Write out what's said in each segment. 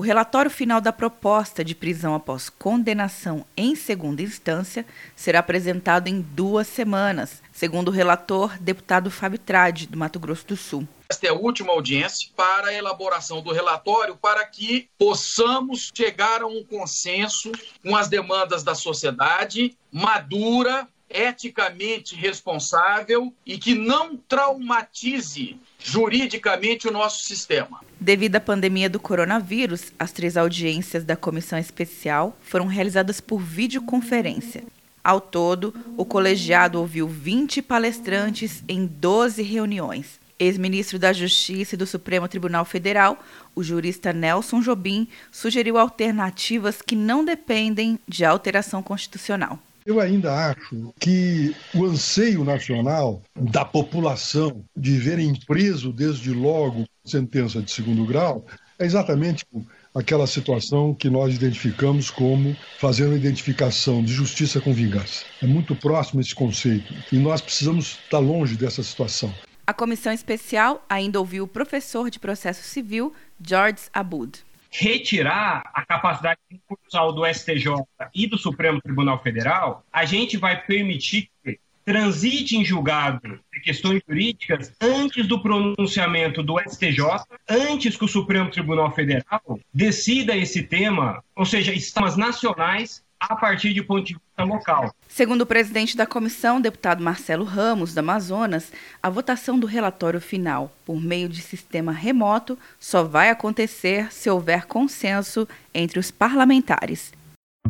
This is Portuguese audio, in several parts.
O relatório final da proposta de prisão após condenação em segunda instância será apresentado em duas semanas, segundo o relator, deputado Fábio Trade, do Mato Grosso do Sul. Esta é a última audiência para a elaboração do relatório para que possamos chegar a um consenso com as demandas da sociedade madura, eticamente responsável e que não traumatize juridicamente o nosso sistema. Devido à pandemia do coronavírus, as três audiências da comissão especial foram realizadas por videoconferência. Ao todo, o colegiado ouviu 20 palestrantes em 12 reuniões. Ex-ministro da Justiça e do Supremo Tribunal Federal, o jurista Nelson Jobim sugeriu alternativas que não dependem de alteração constitucional. Eu ainda acho que o anseio nacional da população de verem preso desde logo sentença de segundo grau é exatamente aquela situação que nós identificamos como fazendo a identificação de justiça com vingança. É muito próximo esse conceito e nós precisamos estar longe dessa situação. A comissão especial ainda ouviu o professor de processo civil George Abud retirar a capacidade concursal do STJ e do Supremo Tribunal Federal, a gente vai permitir que transite em julgado questões jurídicas antes do pronunciamento do STJ, antes que o Supremo Tribunal Federal decida esse tema, ou seja, sistemas nacionais a partir de ponto de vista local. Segundo o presidente da comissão, deputado Marcelo Ramos, do Amazonas, a votação do relatório final por meio de sistema remoto só vai acontecer se houver consenso entre os parlamentares.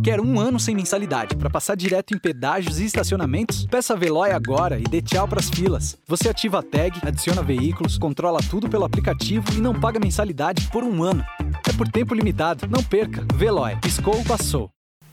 Quer um ano sem mensalidade para passar direto em pedágios e estacionamentos? Peça a Veloy agora e dê tchau para as filas. Você ativa a tag, adiciona veículos, controla tudo pelo aplicativo e não paga mensalidade por um ano. É por tempo limitado. Não perca. Veloy. Piscou, passou.